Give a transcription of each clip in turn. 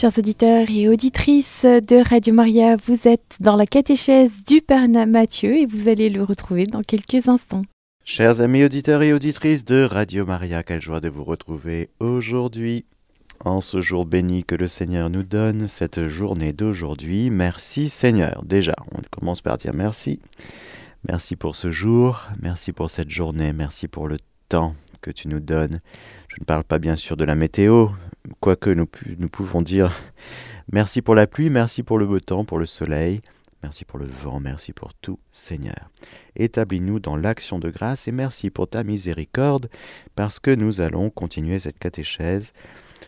Chers auditeurs et auditrices de Radio Maria, vous êtes dans la catéchèse du Père Mathieu et vous allez le retrouver dans quelques instants. Chers amis auditeurs et auditrices de Radio Maria, quelle joie de vous retrouver aujourd'hui. En ce jour béni que le Seigneur nous donne, cette journée d'aujourd'hui, merci Seigneur. Déjà, on commence par dire merci. Merci pour ce jour, merci pour cette journée, merci pour le temps que tu nous donnes. Je ne parle pas bien sûr de la météo, quoique nous, nous pouvons dire merci pour la pluie, merci pour le beau temps, pour le soleil, merci pour le vent, merci pour tout, Seigneur. Établis-nous dans l'action de grâce et merci pour ta miséricorde, parce que nous allons continuer cette catéchèse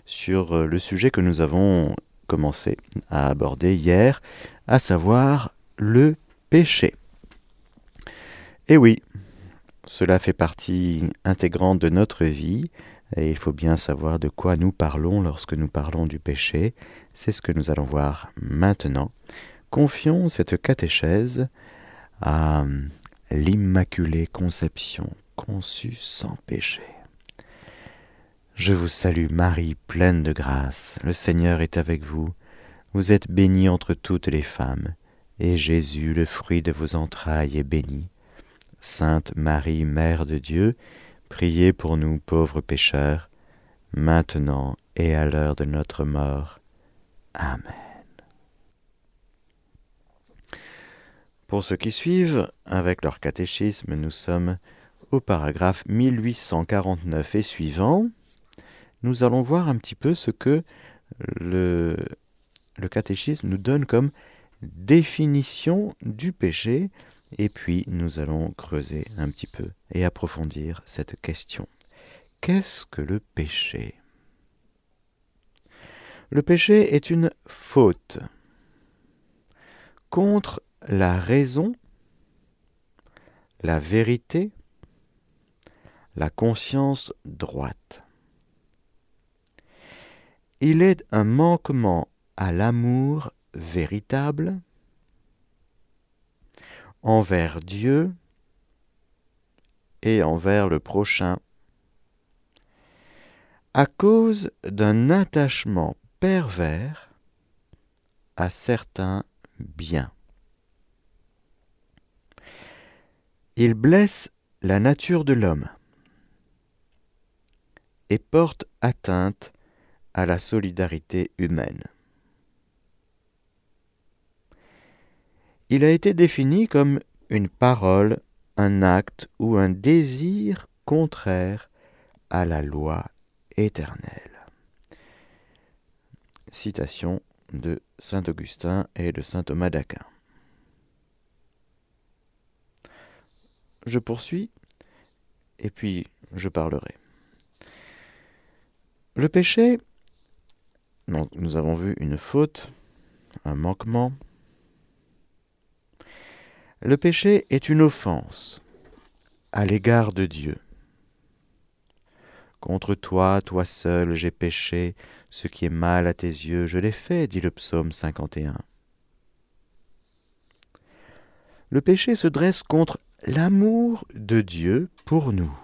sur euh, le sujet que nous avons commencé à aborder hier, à savoir le péché. Et oui, cela fait partie intégrante de notre vie, et il faut bien savoir de quoi nous parlons lorsque nous parlons du péché. C'est ce que nous allons voir maintenant. Confions cette catéchèse à l'Immaculée Conception, conçue sans péché. Je vous salue Marie, pleine de grâce, le Seigneur est avec vous, vous êtes bénie entre toutes les femmes, et Jésus, le fruit de vos entrailles, est béni. Sainte Marie, Mère de Dieu, priez pour nous pauvres pécheurs, maintenant et à l'heure de notre mort. Amen. Pour ceux qui suivent, avec leur catéchisme, nous sommes au paragraphe 1849 et suivant. Nous allons voir un petit peu ce que le, le catéchisme nous donne comme définition du péché et puis nous allons creuser un petit peu et approfondir cette question. Qu'est-ce que le péché? Le péché est une faute contre la raison, la vérité, la conscience droite. Il est un manquement à l'amour véritable, envers Dieu et envers le prochain à cause d'un attachement pervers à certains biens. Il blesse la nature de l'homme et porte atteinte à la solidarité humaine. Il a été défini comme une parole, un acte ou un désir contraire à la loi éternelle. Citation de Saint Augustin et de Saint Thomas d'Aquin. Je poursuis et puis je parlerai. Le péché, nous avons vu une faute, un manquement, le péché est une offense à l'égard de Dieu. Contre toi, toi seul, j'ai péché, ce qui est mal à tes yeux, je l'ai fait, dit le psaume 51. Le péché se dresse contre l'amour de Dieu pour nous.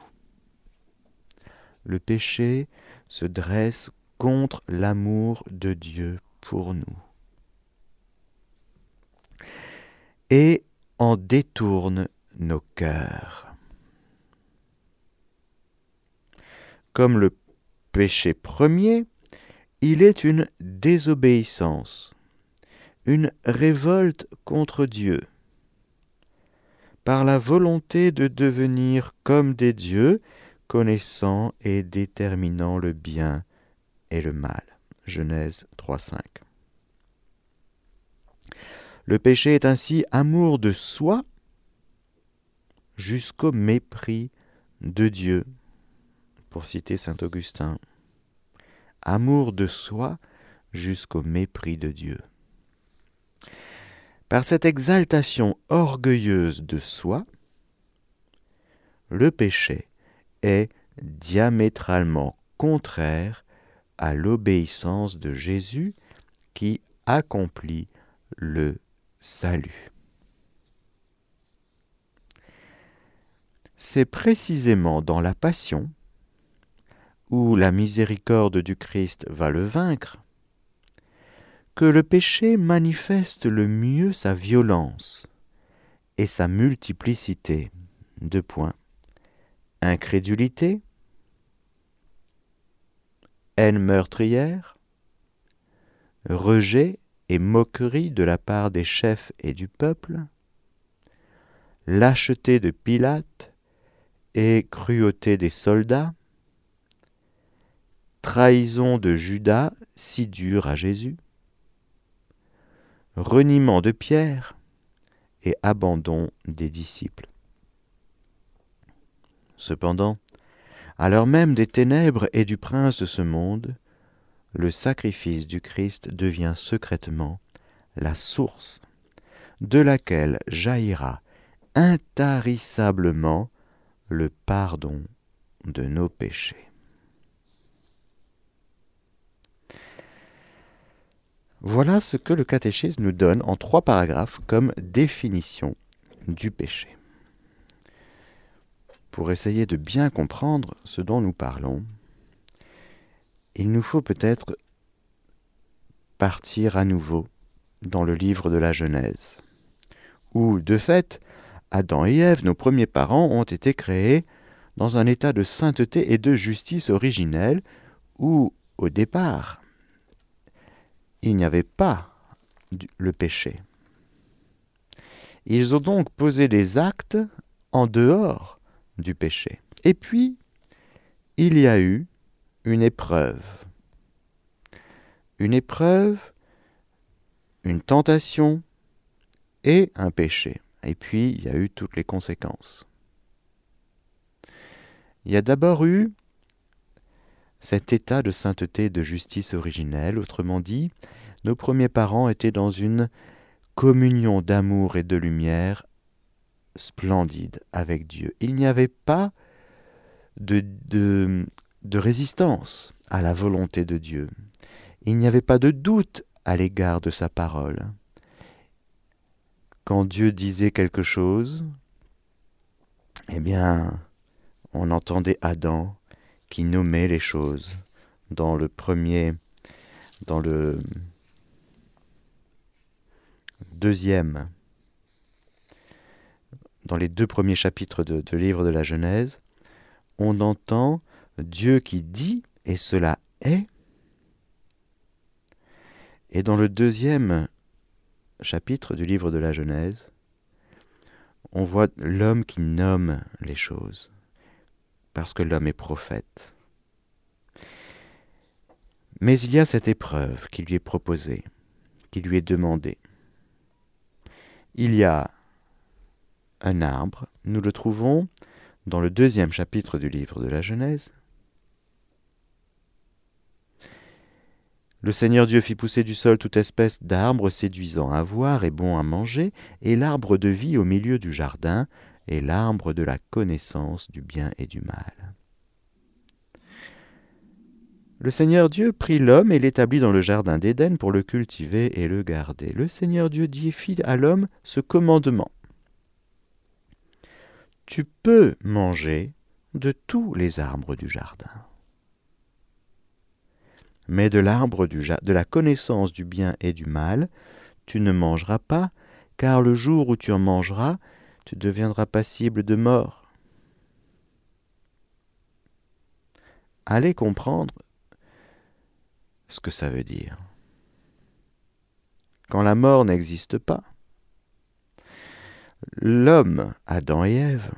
Le péché se dresse contre l'amour de Dieu pour nous. Et en détourne nos cœurs. Comme le péché premier, il est une désobéissance, une révolte contre Dieu, par la volonté de devenir comme des dieux, connaissant et déterminant le bien et le mal. Genèse 3.5. Le péché est ainsi amour de soi jusqu'au mépris de Dieu, pour citer Saint Augustin. Amour de soi jusqu'au mépris de Dieu. Par cette exaltation orgueilleuse de soi, le péché est diamétralement contraire à l'obéissance de Jésus qui accomplit le salut. C'est précisément dans la passion, où la miséricorde du Christ va le vaincre, que le péché manifeste le mieux sa violence et sa multiplicité. Deux points. Incrédulité, haine meurtrière, rejet et moquerie de la part des chefs et du peuple, lâcheté de Pilate et cruauté des soldats, trahison de Judas si dure à Jésus, reniement de Pierre et abandon des disciples. Cependant, à l'heure même des ténèbres et du prince de ce monde, le sacrifice du Christ devient secrètement la source de laquelle jaillira intarissablement le pardon de nos péchés. Voilà ce que le catéchisme nous donne en trois paragraphes comme définition du péché. Pour essayer de bien comprendre ce dont nous parlons, il nous faut peut-être partir à nouveau dans le livre de la Genèse, où, de fait, Adam et Ève, nos premiers parents, ont été créés dans un état de sainteté et de justice originelle, où, au départ, il n'y avait pas le péché. Ils ont donc posé des actes en dehors du péché. Et puis, il y a eu une épreuve. Une épreuve, une tentation et un péché. Et puis, il y a eu toutes les conséquences. Il y a d'abord eu cet état de sainteté et de justice originelle, autrement dit, nos premiers parents étaient dans une communion d'amour et de lumière splendide avec Dieu. Il n'y avait pas de, de, de résistance à la volonté de Dieu. Il n'y avait pas de doute à l'égard de sa parole. Quand Dieu disait quelque chose, eh bien, on entendait Adam qui nommait les choses dans le premier, dans le deuxième, dans les deux premiers chapitres de, livre de la Genèse, on entend Dieu qui dit et cela est. Et dans le deuxième chapitre du livre de la Genèse, on voit l'homme qui nomme les choses parce que l'homme est prophète. Mais il y a cette épreuve qui lui est proposée, qui lui est demandée. Il y a un arbre, nous le trouvons dans le deuxième chapitre du livre de la Genèse. Le Seigneur Dieu fit pousser du sol toute espèce d'arbres séduisants à voir et bons à manger, et l'arbre de vie au milieu du jardin, et l'arbre de la connaissance du bien et du mal. Le Seigneur Dieu prit l'homme et l'établit dans le jardin d'Éden pour le cultiver et le garder. Le Seigneur Dieu dit fit à l'homme ce commandement. Tu peux manger de tous les arbres du jardin. Mais de l'arbre de la connaissance du bien et du mal, tu ne mangeras pas, car le jour où tu en mangeras, tu deviendras passible de mort. Allez comprendre ce que ça veut dire. Quand la mort n'existe pas, l'homme, Adam et Ève,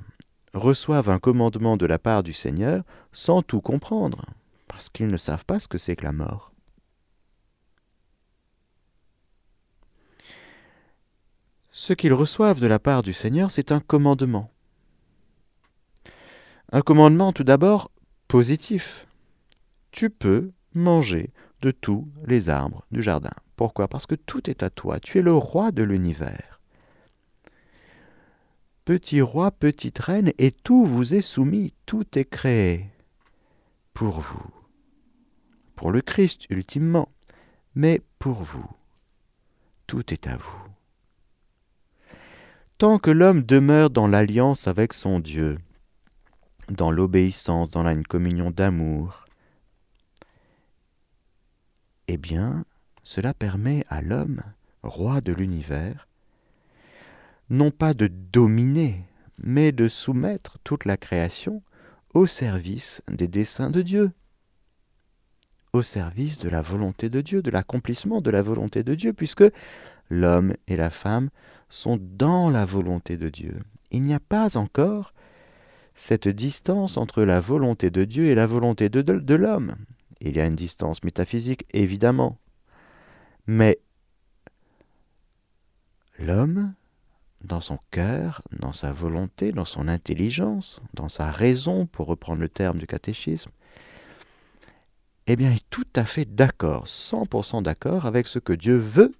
reçoivent un commandement de la part du Seigneur sans tout comprendre, parce qu'ils ne savent pas ce que c'est que la mort. Ce qu'ils reçoivent de la part du Seigneur, c'est un commandement. Un commandement tout d'abord positif. Tu peux manger de tous les arbres du jardin. Pourquoi? Parce que tout est à toi. Tu es le roi de l'univers. Petit roi, petite reine, et tout vous est soumis, tout est créé pour vous. Pour le Christ, ultimement, mais pour vous. Tout est à vous tant que l'homme demeure dans l'alliance avec son Dieu, dans l'obéissance, dans une communion d'amour, eh bien, cela permet à l'homme, roi de l'univers, non pas de dominer, mais de soumettre toute la création au service des desseins de Dieu, au service de la volonté de Dieu, de l'accomplissement de la volonté de Dieu, puisque l'homme et la femme sont dans la volonté de Dieu. Il n'y a pas encore cette distance entre la volonté de Dieu et la volonté de, de, l'homme. Il y a une distance métaphysique, évidemment. Mais l'homme, dans son cœur, dans sa volonté, dans son intelligence, dans sa raison, pour reprendre le terme du catéchisme, eh bien, est tout à fait d'accord, 100% d'accord avec ce que Dieu veut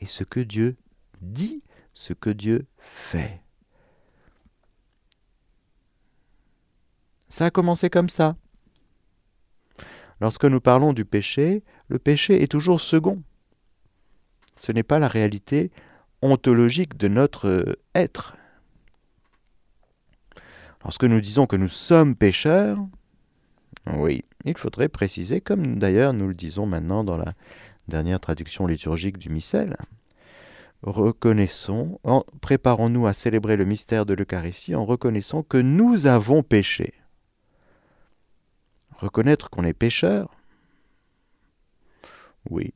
et ce que Dieu dit, ce que Dieu fait. Ça a commencé comme ça. Lorsque nous parlons du péché, le péché est toujours second. Ce n'est pas la réalité ontologique de notre euh, être. Lorsque nous disons que nous sommes pécheurs, oui, il faudrait préciser, comme d'ailleurs nous le disons maintenant dans la dernière traduction liturgique du missel, reconnaissons, préparons-nous à célébrer le mystère de l'Eucharistie en reconnaissant que nous avons péché. Reconnaître qu'on est pécheur Oui.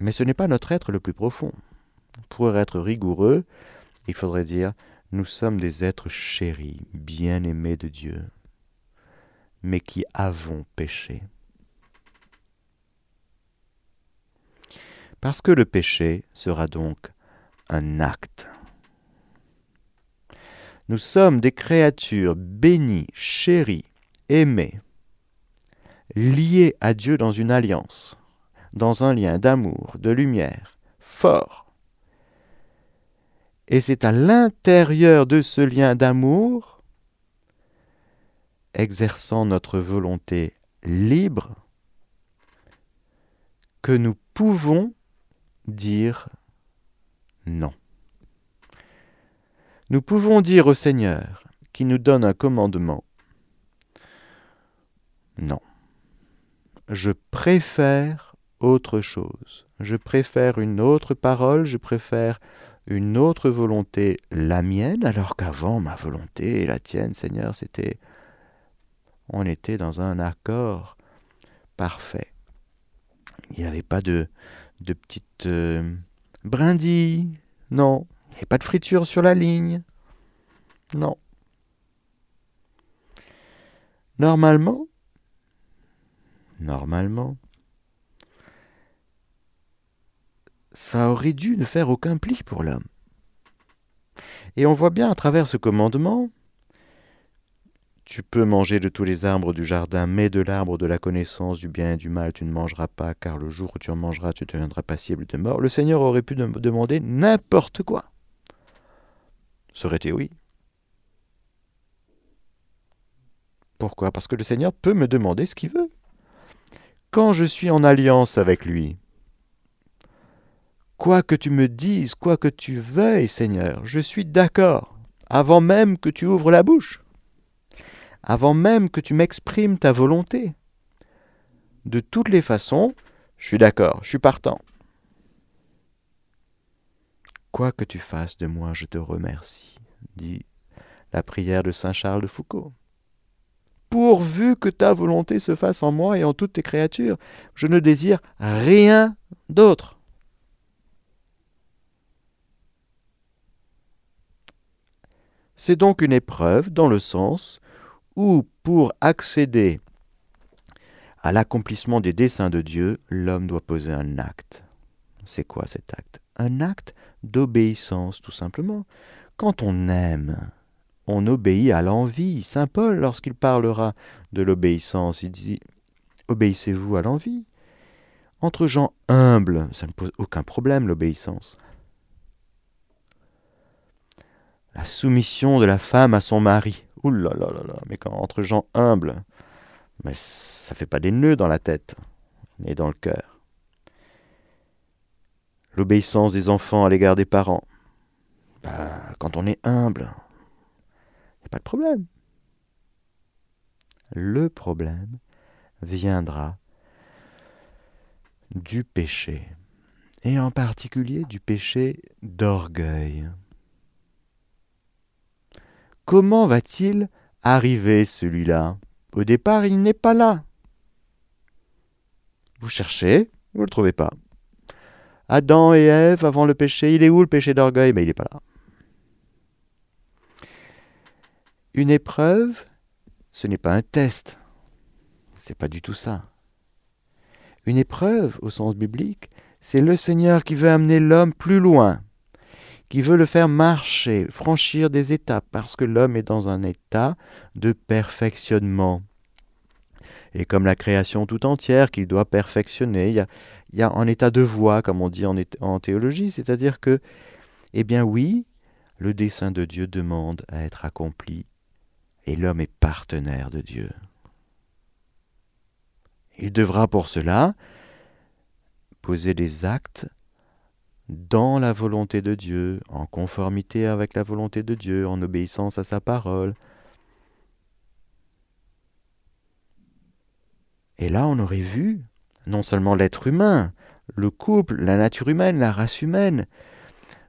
Mais ce n'est pas notre être le plus profond. Pour être rigoureux, il faudrait dire nous sommes des êtres chéris, bien-aimés de Dieu, mais qui avons péché. Parce que le péché sera donc un acte. Nous sommes des créatures bénies, chéries, aimé, lié à Dieu dans une alliance, dans un lien d'amour, de lumière, fort. Et c'est à l'intérieur de ce lien d'amour, exerçant notre volonté libre, que nous pouvons dire non. Nous pouvons dire au Seigneur, qui nous donne un commandement, non. Je préfère autre chose. Je préfère une autre parole, je préfère une autre volonté, la mienne, alors qu'avant ma volonté et la tienne, Seigneur, c'était... On était dans un accord parfait. Il n'y avait pas de, de petites euh, non. Il n'y avait pas de friture sur la ligne, non. Normalement, normalement, ça aurait dû ne faire aucun pli pour l'homme. Et on voit bien à travers ce commandement, tu peux manger de tous les arbres du jardin, mais de l'arbre de la connaissance du bien et du mal tu ne mangeras pas, car le jour où tu en mangeras, tu deviendras passible de mort. Le Seigneur aurait pu demander n'importe quoi. Été oui? Pourquoi? Parce que le Seigneur peut me demander ce qu'il veut quand je suis en alliance avec lui. Quoi que tu me dises, quoi que tu veuilles, Seigneur, je suis d'accord, avant même que tu ouvres la bouche, avant même que tu m'exprimes ta volonté. De toutes les façons, je suis d'accord, je suis partant. Quoi que tu fasses de moi, je te remercie, dit la prière de Saint Charles de Foucault pourvu que ta volonté se fasse en moi et en toutes tes créatures. Je ne désire rien d'autre. C'est donc une épreuve dans le sens où, pour accéder à l'accomplissement des desseins de Dieu, l'homme doit poser un acte. C'est quoi cet acte? Un acte d'obéissance, tout simplement. Quand on aime, on obéit à l'envie. Saint Paul, lorsqu'il parlera de l'obéissance, il dit Obéissez-vous à l'envie Entre gens humbles, ça ne pose aucun problème l'obéissance. La soumission de la femme à son mari. Ouh là là là là, mais quand entre gens humbles, mais ça fait pas des nœuds dans la tête, mais dans le cœur. L'obéissance des enfants à l'égard des parents. Ben, quand on est humble, pas de problème. Le problème viendra du péché, et en particulier du péché d'orgueil. Comment va-t-il arriver celui-là? Au départ, il n'est pas là. Vous cherchez, vous ne le trouvez pas. Adam et Ève, avant le péché, il est où le péché d'orgueil? Mais ben, il n'est pas là. Une épreuve, ce n'est pas un test. C'est pas du tout ça. Une épreuve, au sens biblique, c'est le Seigneur qui veut amener l'homme plus loin, qui veut le faire marcher, franchir des étapes, parce que l'homme est dans un état de perfectionnement. Et comme la création tout entière qu'il doit perfectionner, il y a, un état de voie, comme on dit en théologie, c'est-à-dire que, eh bien oui, le dessein de Dieu demande à être accompli, et l'homme est partenaire de Dieu. Il devra pour cela poser des actes dans la volonté de Dieu, en conformité avec la volonté de Dieu, en obéissance à sa parole. Et là, on aurait vu non seulement l'être humain, le couple, la nature humaine, la race humaine,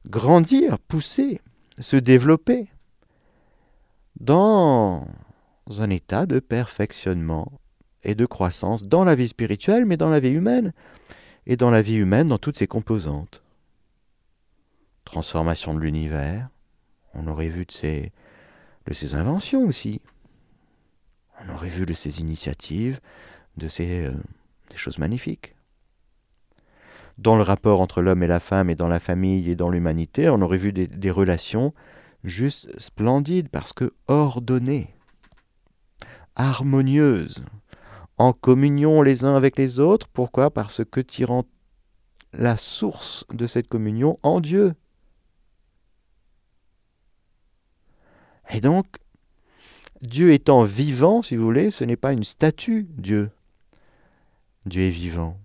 grandir, pousser, se développer dans un état de perfectionnement et de croissance dans la vie spirituelle, mais dans la vie humaine, et dans la vie humaine dans toutes ses composantes. Transformation de l'univers, on aurait vu de ses, inventions aussi, on aurait vu de ses initiatives, de ses, euh, des choses magnifiques. Dans le rapport entre l'homme et la femme, et dans la famille et dans l'humanité, on aurait vu des, des relations juste splendides parce que ordonnées, harmonieuses, en communion les uns avec les autres. Pourquoi? Parce que tirant la source de cette communion en Dieu. Et donc, Dieu étant vivant, si vous voulez, ce n'est pas une statue, Dieu. Dieu est vivant.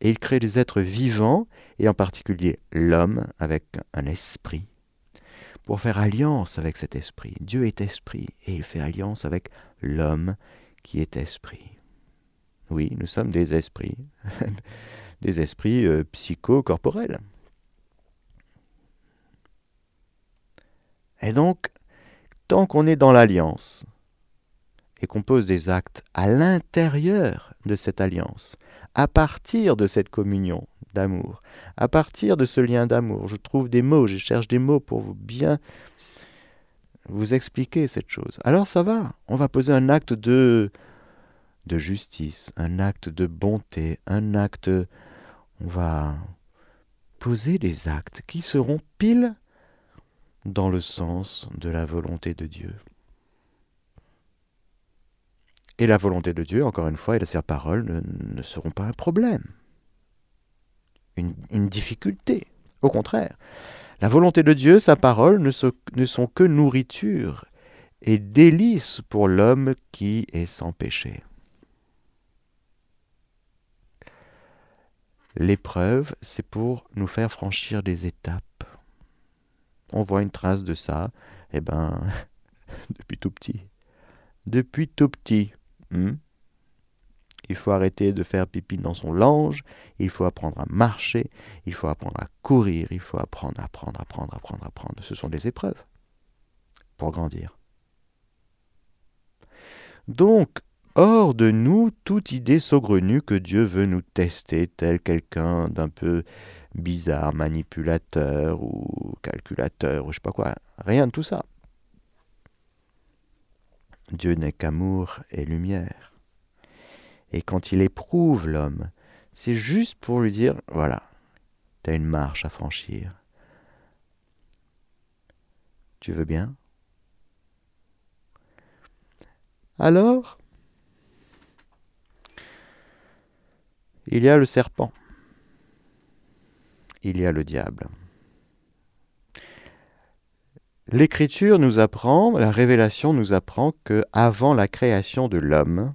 Et il crée des êtres vivants, et en particulier l'homme avec un esprit, pour faire alliance avec cet esprit. Dieu est esprit, et il fait alliance avec l'homme qui est esprit. Oui, nous sommes des esprits, des esprits euh, psychocorporels. Et donc, tant qu'on est dans l'alliance, et qu'on pose des actes à l'intérieur de cette alliance, à partir de cette communion d'amour, à partir de ce lien d'amour, je trouve des mots, je cherche des mots pour vous bien vous expliquer cette chose. Alors ça va, on va poser un acte de de justice, un acte de bonté, un acte... On va poser des actes qui seront pile dans le sens de la volonté de Dieu. Et la volonté de Dieu, encore une fois, et sa parole ne, seront pas un problème, une, difficulté. Au contraire, la volonté de Dieu, sa parole, ne, ne sont que nourriture et délices pour l'homme qui est sans péché. L'épreuve, c'est pour nous faire franchir des étapes. On voit une trace de ça, eh ben, depuis tout petit. Depuis tout petit. Hmm? il faut arrêter de faire pipi dans son lange, il faut apprendre à marcher, il faut apprendre à courir, il faut apprendre, apprendre, apprendre, apprendre, apprendre. Ce sont des épreuves pour grandir. Donc, Hors de nous toute idée saugrenue que Dieu veut nous tester, tel quelqu'un d'un peu bizarre, manipulateur ou calculateur ou je sais pas quoi. Rien de tout ça. Dieu n'est qu'amour et lumière. Et quand il éprouve l'homme, c'est juste pour lui dire, voilà, tu as une marche à franchir. Tu veux bien? Alors, Il y a le serpent. Il y a le diable. L'écriture nous apprend, la révélation nous apprend que avant la création de l'homme,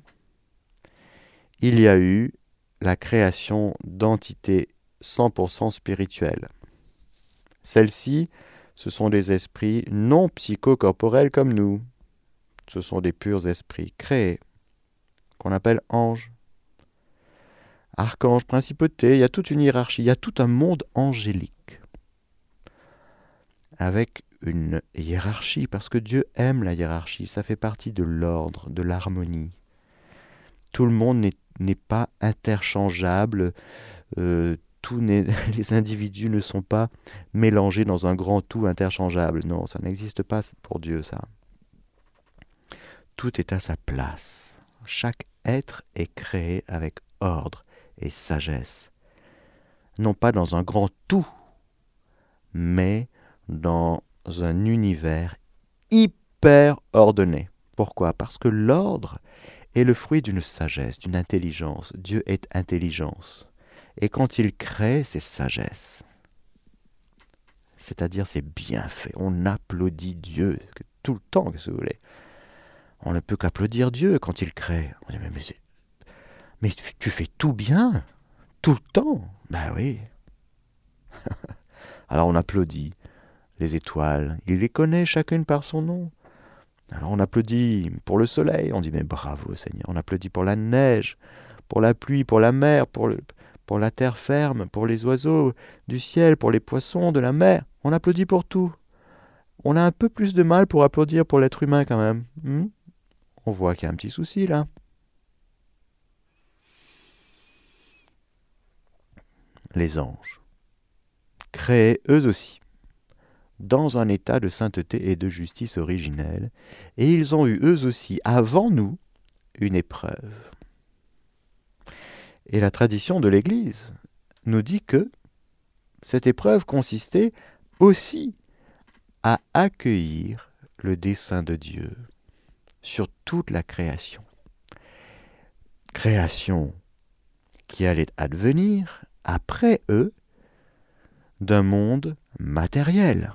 il y a eu la création d'entités 100% spirituelles. Celles-ci, ce sont des esprits non psychocorporels comme nous. Ce sont des purs esprits créés, qu'on appelle anges. Archanges, principautés, il y a toute une hiérarchie, il y a tout un monde angélique. Avec une hiérarchie, parce que Dieu aime la hiérarchie, ça fait partie de l'ordre, de l'harmonie. Tout le monde n'est pas interchangeable, euh, les individus ne sont pas mélangés dans un grand tout interchangeable. Non, ça n'existe pas pour Dieu, ça. Tout est à sa place. Chaque être est créé avec ordre et sagesse. Non pas dans un grand tout, mais dans un univers hyper ordonné. Pourquoi? Parce que l'ordre est le fruit d'une sagesse, d'une intelligence. Dieu est intelligence. Et quand il crée, c'est sagesse. C'est-à-dire, c'est bien fait. On applaudit Dieu tout le temps, si vous voulez. On ne peut qu'applaudir Dieu quand il crée. On dit, mais, mais, mais tu fais tout bien, tout le temps. Ben oui. Alors on applaudit les étoiles. Il les connaît chacune par son nom. Alors on applaudit pour le soleil. On dit, mais bravo Seigneur. On applaudit pour la neige, pour la pluie, pour la mer, pour le, pour la terre ferme, pour les oiseaux du ciel, pour les poissons de la mer. On applaudit pour tout. On a un peu plus de mal pour applaudir pour l'être humain quand même. Hmm? On voit qu'il y a un petit souci là. Les anges, créés eux aussi, dans un état de sainteté et de justice originelle, et ils ont eu eux aussi, avant nous, une épreuve. Et la tradition de l'Église nous dit que cette épreuve consistait aussi à accueillir le dessein de Dieu sur toute la création. Création qui allait advenir après eux d'un monde matériel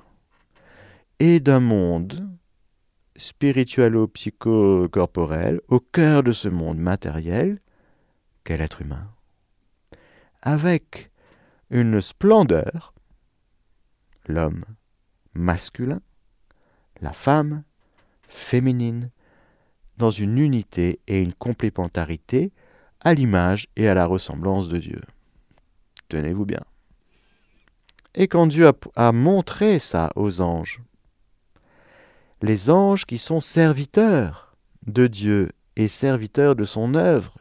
et d'un monde spiritualo-psycho-corporel au cœur de ce monde matériel quel être humain, avec une splendeur, l'homme masculin, la femme féminine, dans une unité et une complémentarité à l'image et à la ressemblance de Dieu. Tenez-vous bien. Et quand Dieu a, montré ça aux anges, les anges qui sont serviteurs de Dieu et serviteurs de son œuvre,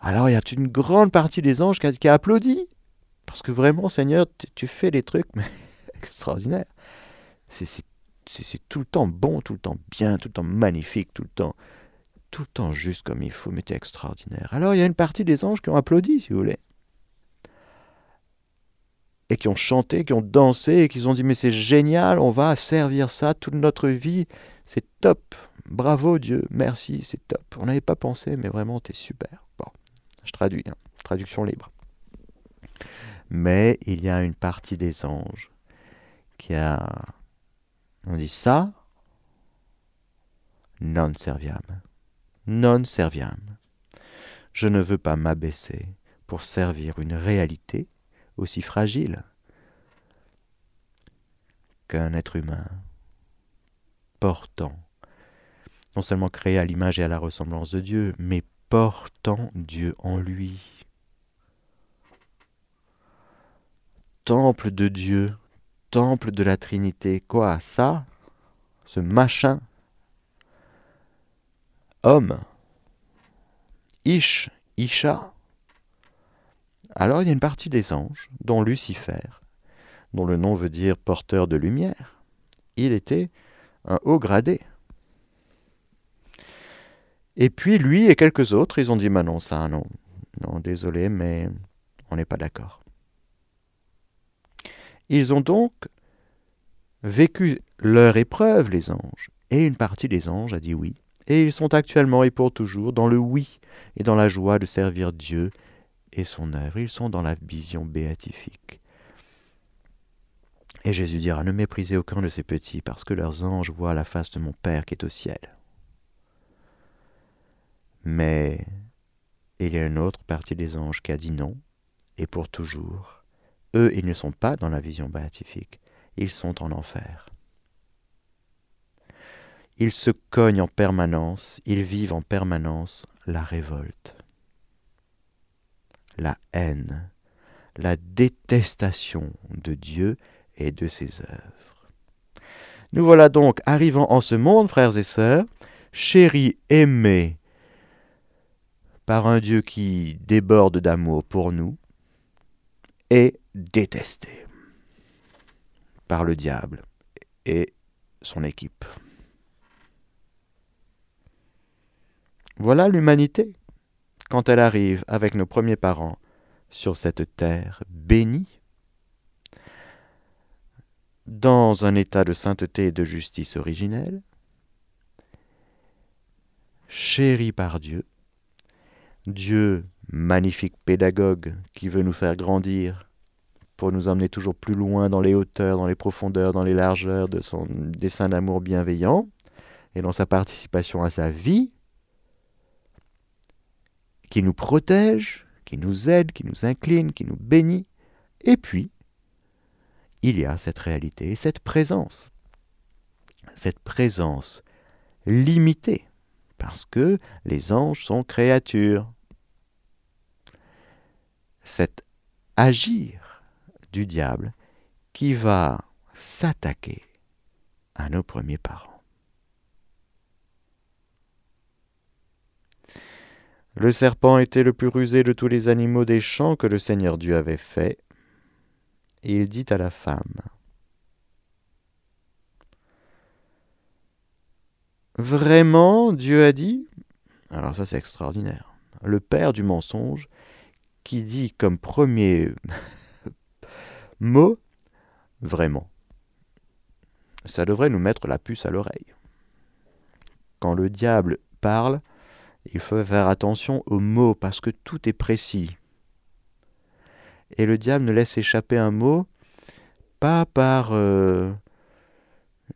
alors il y a une grande partie des anges qui a, applaudi. Parce que vraiment, Seigneur, tu, fais des trucs extraordinaires. C'est tout le temps bon, tout le temps bien, tout le temps magnifique, tout le temps, tout le temps juste comme il faut, mais es extraordinaire. Alors il y a une partie des anges qui ont applaudi, si vous voulez. Et qui ont chanté, qui ont dansé, et qui ont dit, mais c'est génial, on va servir ça toute notre vie, c'est top. Bravo Dieu, merci, c'est top. On n'avait pas pensé, mais vraiment, tu es super. Je traduis, hein. traduction libre. Mais il y a une partie des anges qui a, on dit ça, non serviam. Non serviam. Je ne veux pas m'abaisser pour servir une réalité aussi fragile qu'un être humain portant, non seulement créé à l'image et à la ressemblance de Dieu, mais portant Dieu en lui. Temple de Dieu, temple de la Trinité, quoi ça Ce machin? Homme. Ish, Isha Alors il y a une partie des anges, dont Lucifer, dont le nom veut dire porteur de lumière. Il était un haut gradé. Et puis lui et quelques autres, ils ont dit, bah non, ça, non, non, désolé, mais on n'est pas d'accord. Ils ont donc vécu leur épreuve, les anges, et une partie des anges a dit oui, et ils sont actuellement et pour toujours dans le oui et dans la joie de servir Dieu et son œuvre. Ils sont dans la vision béatifique. Et Jésus dira, ne méprisez aucun de ces petits, parce que leurs anges voient la face de mon Père qui est au ciel. Mais il y a une autre partie des anges qui a dit non, et pour toujours. Eux, ils ne sont pas dans la vision béatifique, ils sont en enfer. Ils se cognent en permanence, ils vivent en permanence la révolte. La haine, la détestation de Dieu et de ses œuvres. Nous voilà donc arrivant en ce monde, frères et sœurs, chéris, aimés par un Dieu qui déborde d'amour pour nous, et détestés par le diable et son équipe. Voilà l'humanité quand elle arrive avec nos premiers parents sur cette terre bénie, dans un état de sainteté et de justice originelle, chéri par Dieu, Dieu magnifique pédagogue qui veut nous faire grandir pour nous emmener toujours plus loin dans les hauteurs, dans les profondeurs, dans les largeurs de son dessein d'amour bienveillant et dans sa participation à sa vie, qui nous protège, qui nous aide, qui nous incline, qui nous bénit. Et puis, il y a cette réalité, cette présence, cette présence limitée, parce que les anges sont créatures. Cet agir du diable qui va s'attaquer à nos premiers parents. Le serpent était le plus rusé de tous les animaux des champs que le Seigneur Dieu avait fait. Et il dit à la femme, Vraiment, Dieu a dit? Alors ça c'est extraordinaire. Le père du mensonge qui dit comme premier mot, vraiment. Ça devrait nous mettre la puce à l'oreille. Quand le diable parle, il faut faire attention aux mots parce que tout est précis. Et le diable ne laisse échapper un mot pas par... Euh,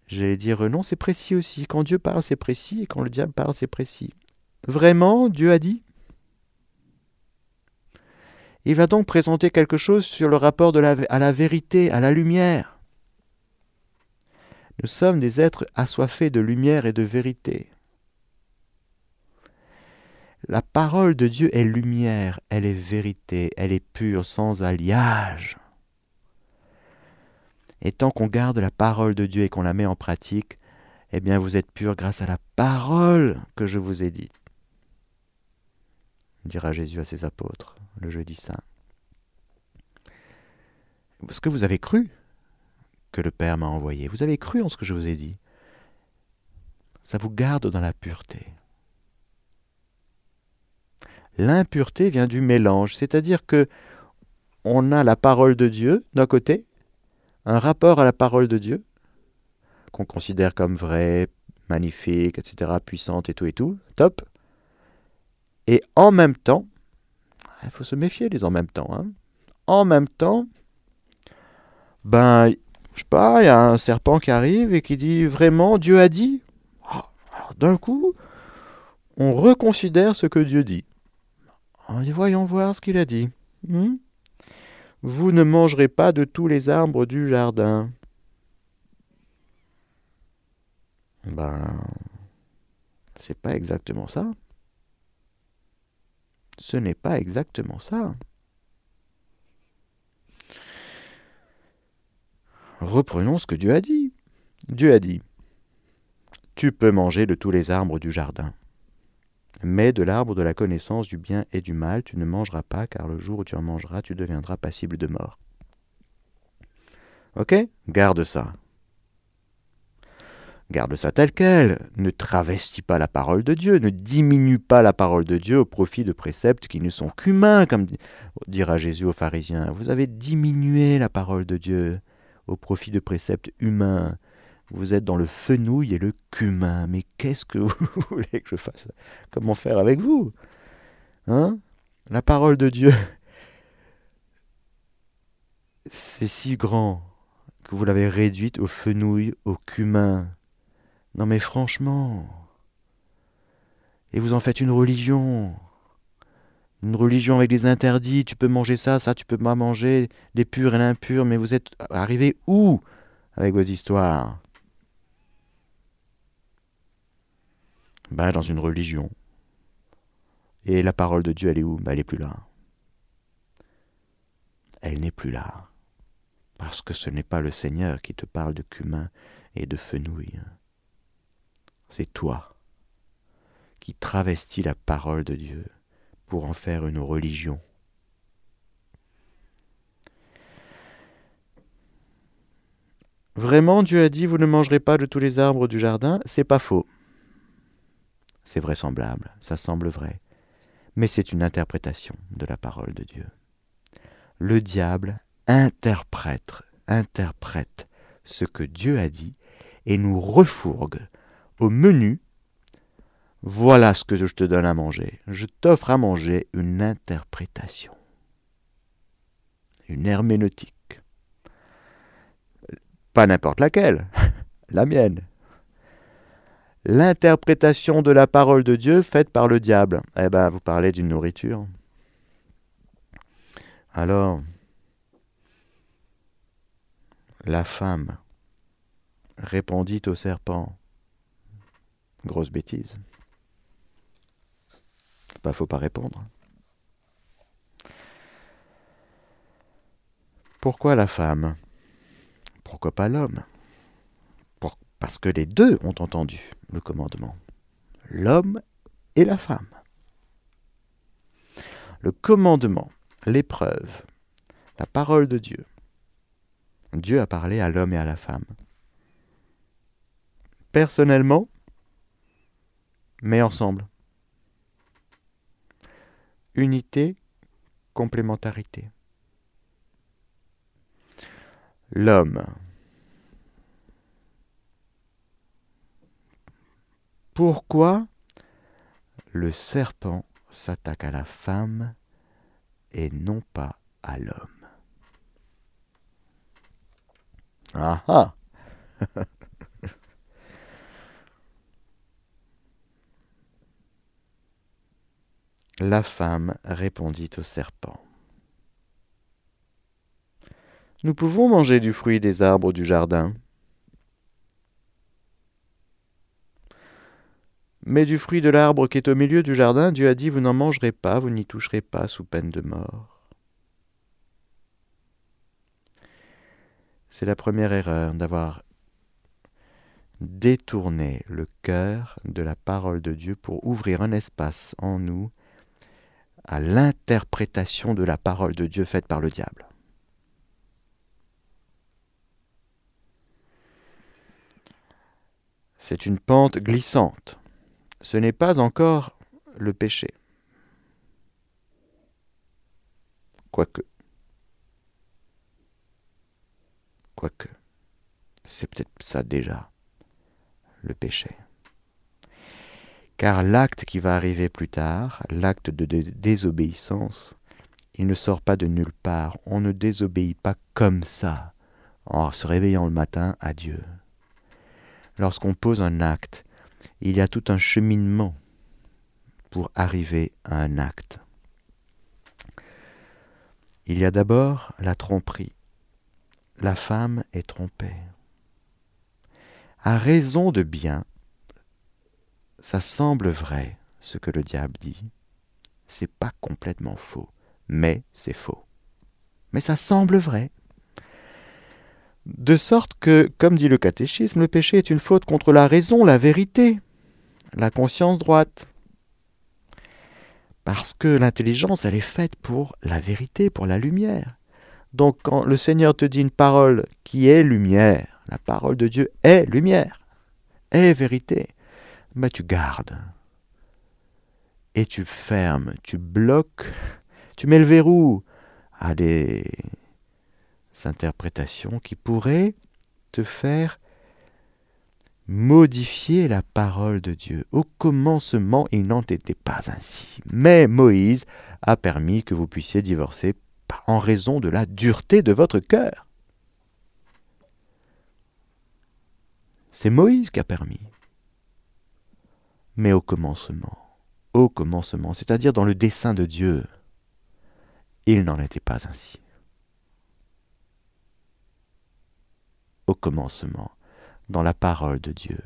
j'allais dire non, c'est précis aussi. Quand Dieu parle, c'est précis, et quand le diable parle, c'est précis. Vraiment, Dieu a dit? Il va donc présenter quelque chose sur le rapport à la vérité, à la lumière. Nous sommes des êtres assoiffés de lumière et de vérité. La parole de Dieu est lumière, elle est vérité, elle est pure, sans alliage. Et tant qu'on garde la parole de Dieu et qu'on la met en pratique, eh bien vous êtes pur grâce à la parole que je vous ai dite. Dira Jésus à ses apôtres le jeudi saint. Ce que vous avez cru que le Père m'a envoyé, vous avez cru en ce que je vous ai dit, ça vous garde dans la pureté. L'impureté vient du mélange, c'est-à-dire que on a la parole de Dieu d'un côté, un rapport à la parole de Dieu, qu'on considère comme vrai, magnifique, etc., puissante et tout et tout, top. Et en même temps, il faut se méfier des en même temps. Hein. En même temps, ben, je sais pas, il y a un serpent qui arrive et qui dit vraiment Dieu a dit? Ah, alors d'un coup, on reconsidère ce que Dieu dit. Voyons voir ce qu'il a dit. Hmm? Vous ne mangerez pas de tous les arbres du jardin. Ben, c'est pas exactement ça. Ce n'est pas exactement ça. Reprenons ce que Dieu a dit. Dieu a dit, Tu peux manger de tous les arbres du jardin. Mais de l'arbre de la connaissance du bien et du mal, tu ne mangeras pas, car le jour où tu en mangeras, tu deviendras passible de mort. Ok? Garde ça. Garde ça tel quel. Ne travestis pas la parole de Dieu. Ne diminue pas la parole de Dieu au profit de préceptes qui ne sont qu'humains, comme dira Jésus aux pharisiens. Vous avez diminué la parole de Dieu au profit de préceptes humains. Vous êtes dans le fenouil et le cumin. Mais qu'est-ce que vous voulez que je fasse? Comment faire avec vous? Hein? La parole de Dieu, c'est si grand que vous l'avez réduite au fenouil, au cumin. Non mais franchement. Et vous en faites une religion. Une religion avec des interdits, tu peux manger ça, ça tu peux pas manger, les purs et l'impur, mais vous êtes arrivé où avec vos histoires? Ben, Dans une religion. Et la parole de Dieu, elle est où? Ben, Elle est plus là. elle n'est plus là. Parce que ce n'est pas le Seigneur qui te parle de cumin et de fenouil. C'est toi qui travestis la parole de Dieu pour en faire une religion. Vraiment, Dieu a dit Vous ne mangerez pas de tous les arbres du jardin? C'est pas faux. C'est vraisemblable, ça semble vrai. Mais c'est une interprétation de la parole de Dieu. Le diable interprète, interprète ce que Dieu a dit et nous refourgue au menu. Voilà ce que je te donne à manger. Je t'offre à manger une interprétation, une herméneutique. Pas n'importe laquelle, la mienne. L'interprétation de la parole de Dieu faite par le diable. Eh bien, vous parlez d'une nourriture. Alors, la femme répondit au serpent. Grosse bêtise. Pas faut pas répondre. Pourquoi la femme? Pourquoi pas l'homme? Parce que les deux ont entendu le commandement. L'homme et la femme. Le commandement, l'épreuve, la parole de Dieu. Dieu a parlé à l'homme et à la femme. Personnellement, mais ensemble. Unité, complémentarité. L'homme. Pourquoi le serpent s'attaque à la femme et non pas à l'homme? Ah ah La femme répondit au serpent. Nous pouvons manger du fruit des arbres du jardin. Mais du fruit de l'arbre qui est au milieu du jardin, Dieu a dit, vous n'en mangerez pas, vous n'y toucherez pas sous peine de mort. C'est la première erreur d'avoir détourné le cœur de la parole de Dieu pour ouvrir un espace en nous à l'interprétation de la parole de Dieu faite par le diable. C'est une pente glissante. Ce n'est pas encore le péché. Quoique. Quoique. C'est peut-être ça déjà, le péché. Car l'acte qui va arriver plus tard, l'acte de désobéissance, il ne sort pas de nulle part. On ne désobéit pas comme ça, en se réveillant le matin à Dieu lorsqu'on pose un acte, il y a tout un cheminement pour arriver à un acte. Il y a d'abord la tromperie. La femme est trompée. À raison de bien, ça semble vrai ce que le diable dit. C'est pas complètement faux, mais c'est faux. Mais ça semble vrai. De sorte que, comme dit le catéchisme, le péché est une faute contre la raison, la vérité, la conscience droite. Parce que l'intelligence, elle est faite pour la vérité, pour la lumière. Donc quand le Seigneur te dit une parole qui est lumière, la parole de Dieu est lumière, est vérité, mais tu gardes. Et tu fermes, tu bloques, tu mets le verrou à des interprétation qui pourrait te faire modifier la parole de Dieu. Au commencement, il n'en était pas ainsi. Mais Moïse a permis que vous puissiez divorcer en raison de la dureté de votre cœur. C'est Moïse qui a permis. Mais au commencement, au commencement, c'est-à-dire dans le dessein de Dieu, il n'en était pas ainsi. au commencement, dans la parole de Dieu.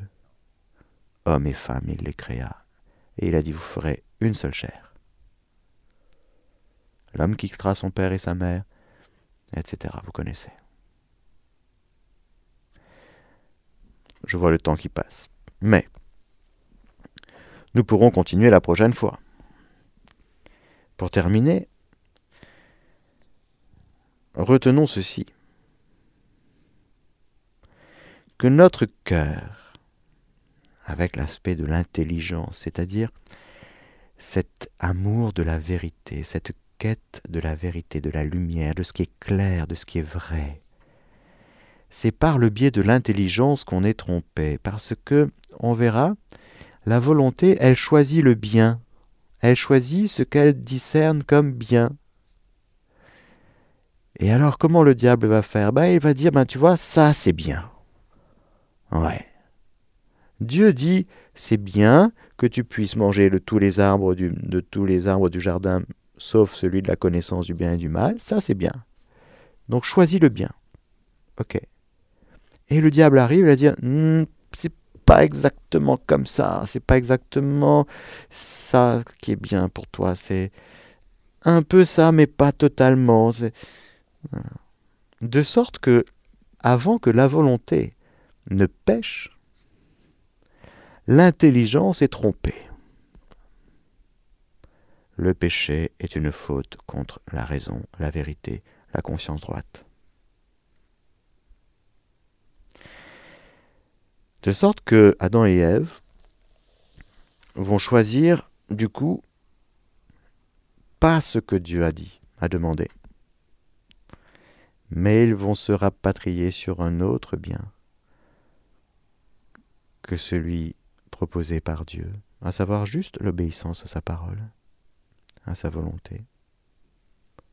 Hommes et femmes, il les créa, et il a dit, vous ferez une seule chair. L'homme quittera son père et sa mère, etc. Vous connaissez. Je vois le temps qui passe. Mais nous pourrons continuer la prochaine fois. Pour terminer, retenons ceci. Que notre cœur, avec l'aspect de l'intelligence, c'est-à-dire cet amour de la vérité, cette quête de la vérité, de la lumière, de ce qui est clair, de ce qui est vrai. C'est par le biais de l'intelligence qu'on est trompé, parce que, on verra, la volonté, elle choisit le bien, elle choisit ce qu'elle discerne comme bien. Et alors comment le diable va faire? Ben, Il va dire, ben, tu vois, ça c'est bien. Ouais. Dieu dit, c'est bien que tu puisses manger de tous les arbres du, de tous les arbres du jardin, sauf celui de la connaissance du bien et du mal, ça c'est bien. Donc choisis le bien. Ok. Et le diable arrive, il va dire, hmm, c'est pas exactement comme ça, c'est pas exactement ça qui est bien pour toi, c'est un peu ça, mais pas totalement. De sorte que, avant que la volonté ne pêche, l'intelligence est trompée. Le péché est une faute contre la raison, la vérité, la conscience droite. De sorte que Adam et Ève vont choisir, du coup, pas ce que Dieu a dit, a demandé, mais ils vont se rapatrier sur un autre bien que celui proposé par Dieu, à savoir juste l'obéissance à sa parole, à sa volonté,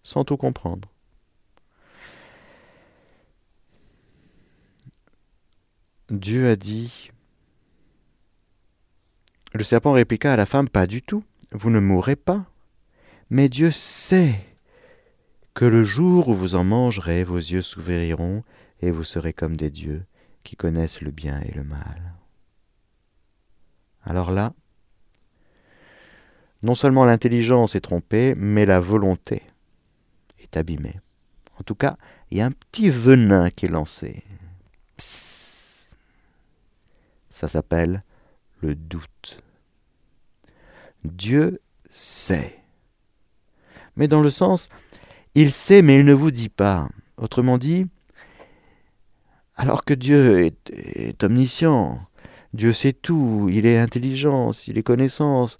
sans tout comprendre. Dieu a dit Le serpent répliqua à la femme Pas du tout, vous ne mourrez pas. Mais Dieu sait que le jour où vous en mangerez, vos yeux s'ouvriront et vous serez comme des dieux qui connaissent le bien et le mal. Alors là, non seulement l'intelligence est trompée, mais la volonté est abîmée. En tout cas, il y a un petit venin qui est lancé. Ça s'appelle le doute. Dieu sait. Mais dans le sens, il sait, mais il ne vous dit pas. Autrement dit, alors que Dieu est, est omniscient, Dieu sait tout, il est intelligence, il est connaissance.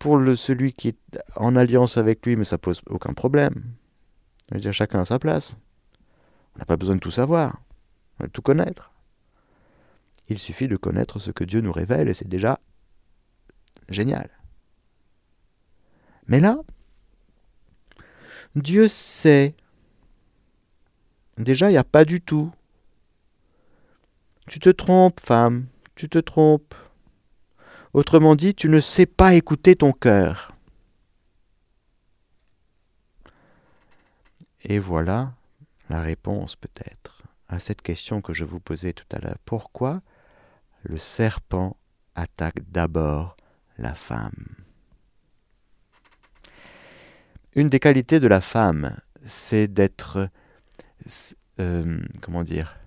Pour celui qui est en alliance avec lui, mais ça pose aucun problème. Je veux chacun à sa place. On n'a pas besoin de tout savoir, de tout connaître. Il suffit de connaître ce que Dieu nous révèle et c'est déjà génial. Mais là, Dieu sait. Déjà, il n'y a pas du tout. Tu te trompes, femme tu te trompes. Autrement dit, tu ne sais pas écouter ton cœur. Et voilà la réponse peut-être à cette question que je vous posais tout à l'heure. Pourquoi le serpent attaque d'abord la femme? Une des qualités de la femme, c'est d'être, euh, comment dire,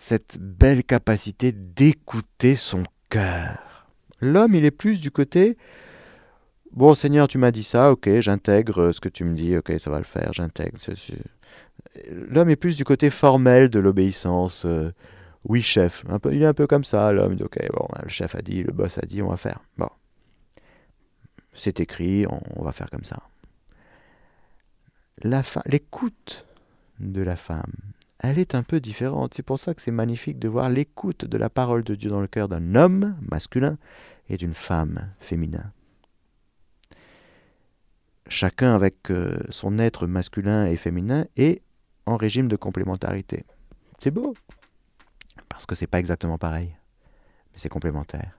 cette belle capacité d'écouter son cœur. L'homme, il est plus du côté Bon, Seigneur, tu m'as dit ça, ok, j'intègre ce que tu me dis, ok, ça va le faire, j'intègre. L'homme est plus du côté formel de l'obéissance. Euh, oui, chef. Un peu, il est un peu comme ça, l'homme. Ok, bon, le chef a dit, le boss a dit, on va faire. Bon. C'est écrit, on, va faire comme ça. L'écoute de la femme, elle est un peu différente. C'est pour ça que c'est magnifique de voir l'écoute de la parole de Dieu dans le cœur d'un homme masculin et d'une femme féminin. Chacun avec euh, son être masculin et féminin est en régime de complémentarité. C'est beau, parce que c'est pas exactement pareil, mais c'est complémentaire.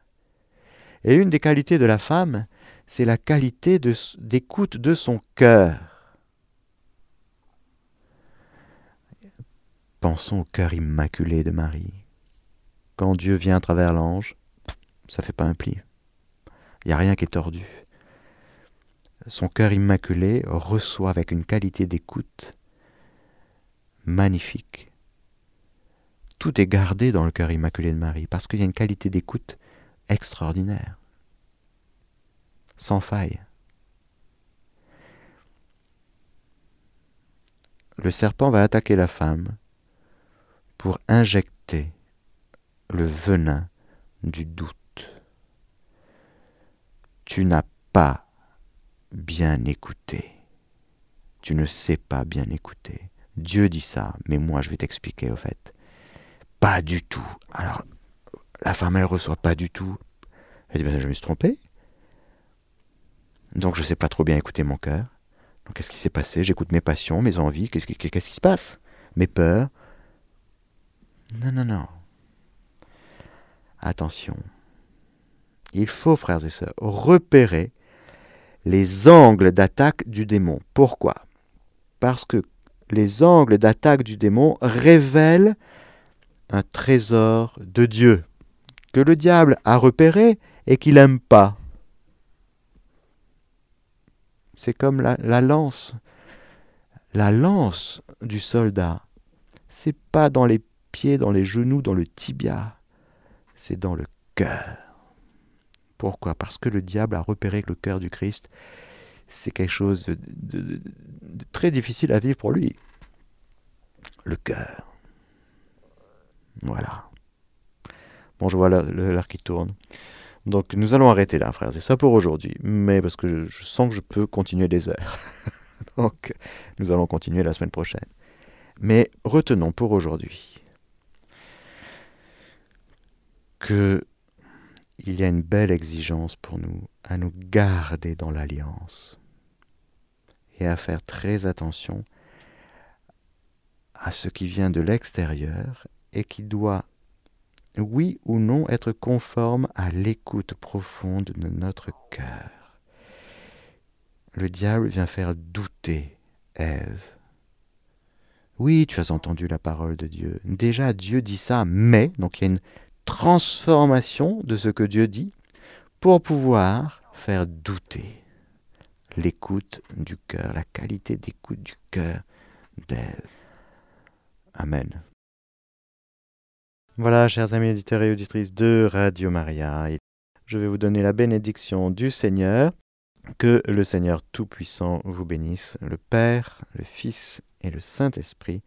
Et une des qualités de la femme, c'est la qualité d'écoute de son cœur. Pensons au cœur immaculé de Marie. Quand Dieu vient à travers l'ange, ça fait pas un pli. Il n'y a rien qui est tordu. son cœur immaculé reçoit avec une qualité d'écoute magnifique. Tout est gardé dans le cœur immaculé de Marie parce qu'il y a une qualité d'écoute extraordinaire, sans faille. Le serpent va attaquer la femme pour injecter le venin du doute. Tu n'as pas bien écouté. Tu ne sais pas bien écouter. Dieu dit ça, mais moi je vais t'expliquer au fait. Pas du tout. Alors, la femme, elle reçoit pas du tout. Elle dit, ben, je me suis trompé. Donc je ne sais pas trop bien écouter mon cœur. Donc qu'est-ce qui s'est passé? J'écoute mes passions, mes envies. Qu'est-ce qui, qu'est-ce qui se passe? Mes peurs. Non, non, non. Attention. Il faut, frères et sœurs, repérer les angles d'attaque du démon. Pourquoi? Parce que les angles d'attaque du démon révèlent un trésor de Dieu que le diable a repéré et qu'il n'aime pas. C'est comme la, la, lance. La lance du soldat, c'est pas dans les pieds, dans les genoux, dans le tibia, c'est dans le cœur. Pourquoi? Parce que le diable a repéré que le cœur du Christ, c'est quelque chose de, très difficile à vivre pour lui. Le cœur. Voilà. Bon, je vois l'heure qui tourne. Donc nous allons arrêter là, frères. C'est ça pour aujourd'hui. Mais parce que je, sens que je peux continuer des heures. Donc nous allons continuer la semaine prochaine. Mais retenons pour aujourd'hui que il y a une belle exigence pour nous à nous garder dans l'alliance et à faire très attention à ce qui vient de l'extérieur et qui doit, oui ou non, être conforme à l'écoute profonde de notre cœur. Le diable vient faire douter Ève. Oui, tu as entendu la parole de Dieu. Déjà, Dieu dit ça, mais, donc il y a une transformation de ce que Dieu dit pour pouvoir faire douter l'écoute du cœur, la qualité d'écoute du cœur d'Ève. Amen. Voilà, chers amis auditeurs et auditrices de Radio Maria, je vais vous donner la bénédiction du Seigneur. Que le Seigneur Tout-Puissant vous bénisse, le Père, le Fils et le Saint-Esprit.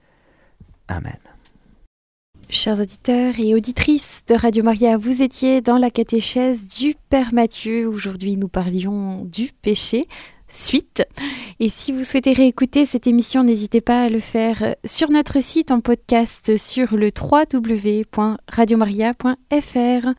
Amen. Chers auditeurs et auditrices de Radio Maria, vous étiez dans la catéchèse du Père Mathieu. Aujourd'hui, nous parlions du péché. Suite. Et si vous souhaitez réécouter cette émission, n'hésitez pas à le faire sur notre site en podcast sur le www.radiomaria.fr.